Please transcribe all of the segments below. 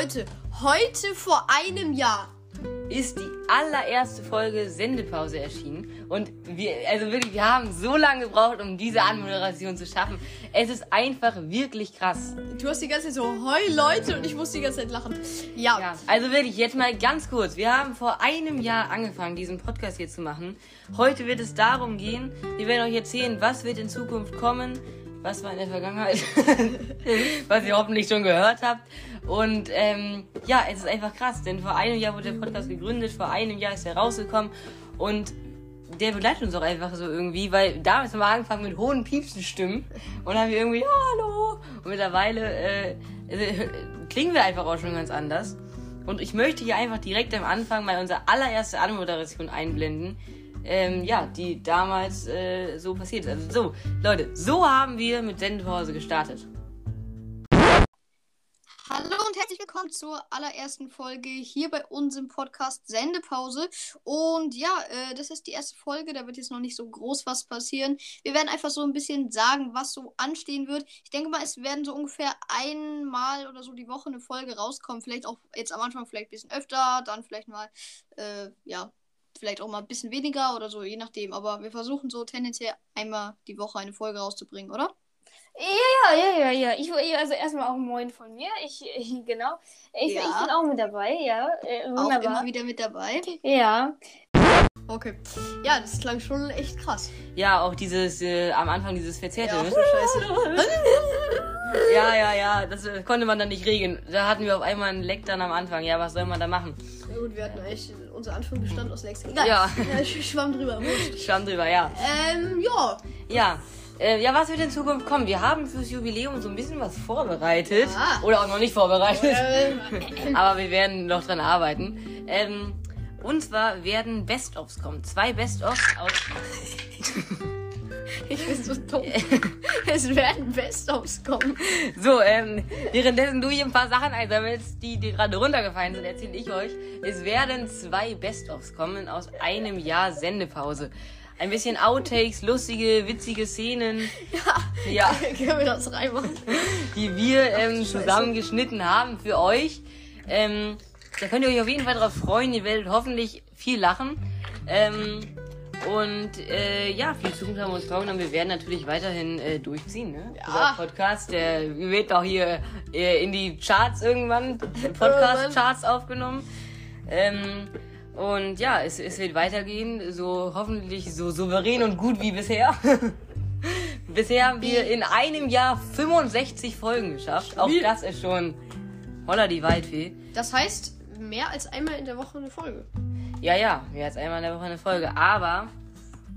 Leute, heute vor einem Jahr ist die allererste Folge Sendepause erschienen. Und wir, also wirklich, wir haben so lange gebraucht, um diese Anmoderation zu schaffen. Es ist einfach wirklich krass. Du hast die ganze Zeit so, hoi Leute, und ich muss die ganze Zeit lachen. Ja. Ja, also wirklich, jetzt mal ganz kurz. Wir haben vor einem Jahr angefangen, diesen Podcast hier zu machen. Heute wird es darum gehen, wir werden euch erzählen, was wird in Zukunft kommen, was war in der Vergangenheit, was ihr hoffentlich schon gehört habt. Und ähm, ja, es ist einfach krass, denn vor einem Jahr wurde der Podcast gegründet, vor einem Jahr ist er rausgekommen und der begleitet uns auch einfach so irgendwie, weil damals haben wir angefangen mit hohen, piepsen Stimmen und haben wir irgendwie, hallo. Und mittlerweile äh, äh, klingen wir einfach auch schon ganz anders. Und ich möchte hier einfach direkt am Anfang mal unsere allererste Anmoderation einblenden, ähm, ja, die damals äh, so passiert ist. Also so, Leute, so haben wir mit Sendepause gestartet. Hallo und herzlich willkommen zur allerersten Folge hier bei uns im Podcast Sendepause. Und ja, äh, das ist die erste Folge, da wird jetzt noch nicht so groß was passieren. Wir werden einfach so ein bisschen sagen, was so anstehen wird. Ich denke mal, es werden so ungefähr einmal oder so die Woche eine Folge rauskommen. Vielleicht auch jetzt am Anfang vielleicht ein bisschen öfter, dann vielleicht mal, äh, ja, vielleicht auch mal ein bisschen weniger oder so, je nachdem. Aber wir versuchen so tendenziell einmal die Woche eine Folge rauszubringen, oder? Ja, ja, ja, ja. Ich, also erstmal auch Moin von mir. Ich, ich genau. Ich, Ja. ich bin auch mit dabei, ja. Äh, Auch wunderbar. immer wieder mit dabei. Ja. Okay. Ja, das klang schon echt krass. Ja, auch dieses, äh, am Anfang dieses Verzerrte. Ja, scheiße. Ja, ja, ja, das äh, konnte man dann nicht regeln. Da hatten wir auf einmal einen Leck dann am Anfang. Ja, was soll man da machen? Ja, gut, wir hatten eigentlich unser Anfang bestand aus Lex. Egal. Ja. ich schwamm drüber. wurscht. Schwamm drüber, ja. Ähm, ja. Ja. Äh, ja, was wird in Zukunft kommen? Wir haben fürs Jubiläum so ein bisschen was vorbereitet. Ja. Oder auch noch nicht vorbereitet. Ähm, Aber wir werden noch dran arbeiten. Ähm, und zwar werden Best-ofs kommen. Zwei Best-ofs aus. ich bin so dumm. es werden Best-ofs kommen. So, ähm, währenddessen du hier ein paar Sachen einsammelst, die dir gerade runtergefallen sind, erzähle ich euch. Es werden zwei Best-ofs kommen aus einem Jahr Sendepause. Ein bisschen Outtakes, lustige, witzige Szenen. Ja. Können wir das reinmachen? die wir ähm, zusammengeschnitten haben für euch. Ähm, da könnt ihr euch auf jeden Fall drauf freuen. Ihr werdet hoffentlich viel lachen. Ähm, und äh, ja, für die Zukunft haben wir uns vorgenommen. Wir werden natürlich weiterhin äh, durchziehen. Ne? Ja. Dieser Podcast, der wird auch hier äh, in die Charts irgendwann, Podcast-Charts aufgenommen. Ähm, und ja, es, es wird weitergehen, so hoffentlich so souverän und gut wie bisher. bisher haben wir in einem Jahr 65 Folgen geschafft. Auch das ist schon holla die Waldfee. Das heißt, mehr als einmal in der Woche eine Folge. Ja, ja, wir jetzt einmal in der Woche eine Folge. Aber,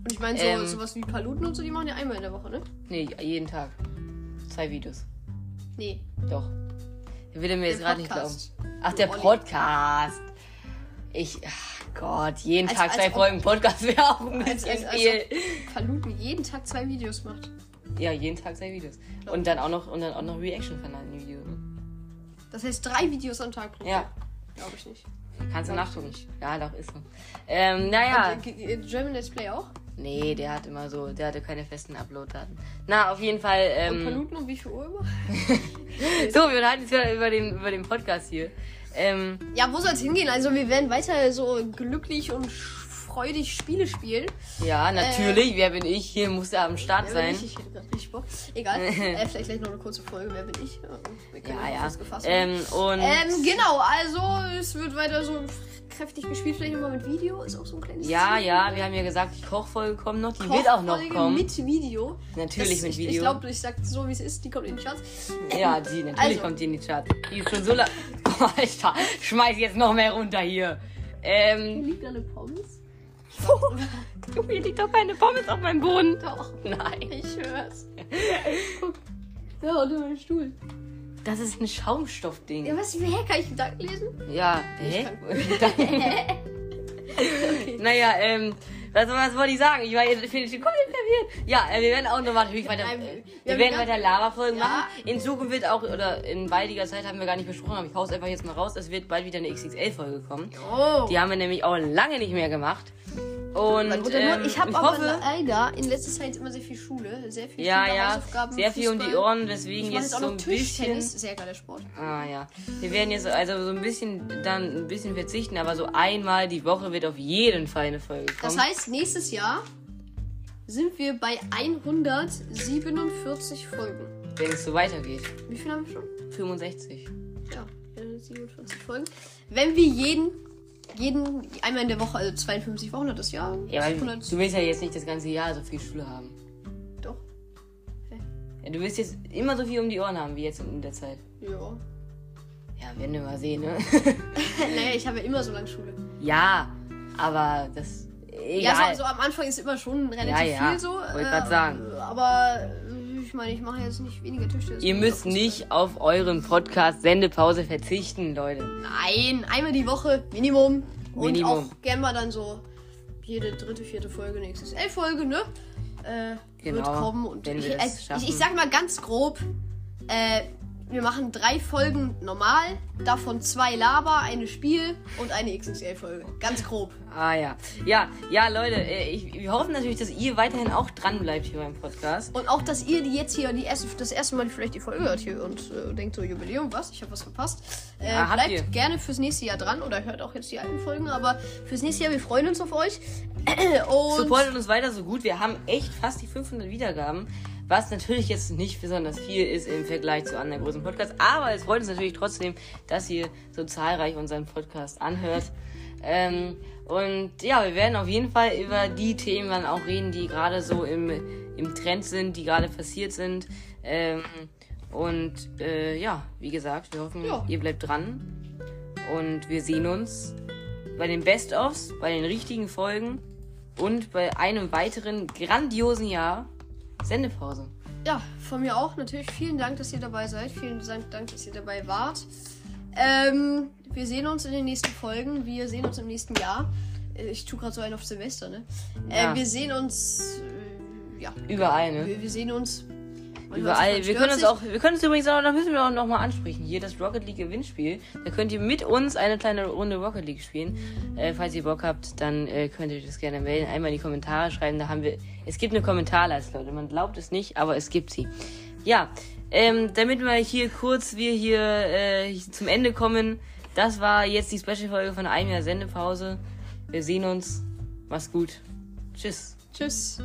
Und ich meine, so, Ähm. sowas wie Paluten und so, die machen ja einmal in der Woche, ne? nee, jeden Tag. Zwei Videos. Nee. Doch. Der will er mir jetzt gerade nicht glauben. Ach, der Olli. Podcast. Ich, ach Gott, jeden Als- Tag als zwei Folgen Podcast wäre auch ein Als, bisschen als, viel. Paluten jeden Tag zwei Videos macht. Ja, jeden Tag zwei Videos. Und dann auch noch, und dann auch noch Reaction-Kanal in Video. Ne? Das heißt, drei Videos am Tag pro Ja. Glaube ich nicht. Kannst du nachgucken. nicht. Ja, doch, ist so. Ähm, naja. Und, äh, German Let's Play auch? Nee, der hat immer so, der hatte keine festen Upload-Daten. Na, auf jeden Fall, Und ähm, Paluten um wie viel Uhr immer? so, wir unterhalten uns wieder über den, über den Podcast hier. Ähm, Ja, wo soll es hingehen? Also wir werden weiter so glücklich und freudig Spiele spielen. ja, natürlich, wer bin ich? Hier muss er am Start sein. bin ich? Ich hätte gerade richtig Bock. Egal. äh, vielleicht gleich noch eine kurze Folge. Wer bin ich? Ja, Ja. Ähm, und Ähm, genau, also es wird weiter so kräftig gespielt, vielleicht nochmal mit Video, ist auch so ein kleines ja, Ziel. ja, wir haben ja gesagt, die Kochfolge kommt noch, die wird auch noch Kochfolge kommen. mit Video. Natürlich Das- mit ich, Video. Ich glaube, ich sag so, wie es ist, die kommt in die Charts. ja, die, natürlich Also- kommt die in die Chat. Die ist schon so lang. Oh, Alter, schmeiß jetzt noch mehr runter hier. Ähm, Liegt da eine Pommes? Du, hier liegt doch keine Pommes auf meinem Boden. Doch, Nein. ich hör's. Guck. Da unter meinem Stuhl. Das ist ein Schaumstoffding. Ja, was? Hä, kann ich Gedanken lesen? Ja, hä? Naja, ähm, was, was wollte ich sagen? Ich war jetzt ich bin schon komplett verwirrt. Ja, äh, wir werden auch weiter, Nein, äh, wir wir werden ganz- weiter Lava-Folgen Ja. machen. In Zukunft wird auch, oder in baldiger Zeit haben wir gar nicht besprochen, aber ich hau's einfach jetzt mal raus, es wird bald wieder eine XXL-Folge kommen. Oh. Die haben wir nämlich auch lange nicht mehr gemacht. Und ähm, ich habe ich aber hoffe, leider in letzter Zeit immer sehr viel Schule, sehr viel ja, Schule, ja, Hausaufgaben, sehr viel um die Fußball. Ohren, Ich deswegen mache jetzt so ein bisschen. Sehr geiler Sport. Ah ja. Wir werden jetzt also so ein bisschen dann ein bisschen verzichten, aber so einmal die Woche wird auf jeden Fall eine Folge kommen. Das heißt, nächstes Jahr sind wir bei 147 Folgen. wenn es so weitergeht. Wie viel haben wir schon? 65. Ja, 47 Folgen. Wenn wir jeden, jeden, einmal in der Woche, also 52 Wochen hat das Jahr. Ja, weil 100 du willst ja jetzt nicht das ganze Jahr so viel Schule haben. Doch. Ja, du willst jetzt immer so viel um die Ohren haben wie jetzt in der Zeit. Ja. Ja, werden wir mal sehen, ne? naja, ich habe ja immer so lange Schule. ja, aber das. Egal. Ja, so, so am Anfang ist immer schon relativ Ja, ja. viel so. Wollte grad sagen. Aber äh, ich meine, ich mache jetzt nicht weniger Tischtennis. Ihr müsst nicht auf euren Podcast Sendepause verzichten, Leute. Nein, einmal die Woche Minimum. Und Minimum. auch gerne mal dann so jede dritte, vierte Folge, eine XXL-Folge, ne? Äh, wird Genau, kommen. Und ich, äh, schaffen. ich, ich sag mal ganz grob, äh, wir machen drei Folgen normal, davon zwei Laber, eine Spiel und eine XXL-Folge. Ganz grob. Ah ja. Ja, ja, Leute, äh, ich, wir hoffen natürlich, dass ihr weiterhin auch dran bleibt hier beim Podcast. Und auch, dass ihr die jetzt hier die erste, das erste Mal vielleicht die Folge hört hier und äh, denkt so, Jubiläum, was? Ich habe was verpasst. Äh, Ja, bleibt ihr. gerne fürs nächste Jahr dran oder hört auch jetzt die alten Folgen, aber fürs nächste Jahr, wir freuen uns auf euch. und Supportet uns weiter so gut. Wir haben echt fast die 500 Wiedergaben, was natürlich jetzt nicht besonders viel ist im Vergleich zu anderen großen Podcasts. Aber es freut uns natürlich trotzdem, dass ihr so zahlreich unseren Podcast anhört. Ähm, und ja, wir werden auf jeden Fall über die Themen dann auch reden, die gerade so im, im Trend sind, die gerade passiert sind. Ähm, und äh, ja, wie gesagt, wir hoffen, Ja. ihr bleibt dran. Und wir sehen uns bei den Best-ofs, bei den richtigen Folgen und bei einem weiteren grandiosen Jahr Sendepause. ja, von mir auch natürlich vielen Dank, dass ihr dabei seid. Vielen Dank, dass ihr dabei wart. Ähm, wir sehen uns in den nächsten Folgen. Wir sehen uns im nächsten Jahr. Äh, Ich tue gerade so einen auf Silvester, ne? Ja. Äh, wir sehen uns. Äh, ja. Überall, ne? Wir, wir sehen uns. Überall. Wir können uns auch, wir können uns übrigens auch, da müssen wir auch noch mal ansprechen. Hier das Rocket League Gewinnspiel. Da könnt ihr mit uns eine kleine Runde Rocket League spielen. Äh, falls ihr Bock habt, dann äh, könnt ihr das gerne melden. Einmal in die Kommentare schreiben. Da haben wir, es gibt eine Kommentarleiste, Leute. Man glaubt es nicht, aber es gibt sie. Ja, ähm, damit wir hier kurz, wir hier äh, zum Ende kommen. Das war jetzt die Special-Folge von einem Jahr Sendepause. Wir sehen uns. Mach's gut. Tschüss. Tschüss.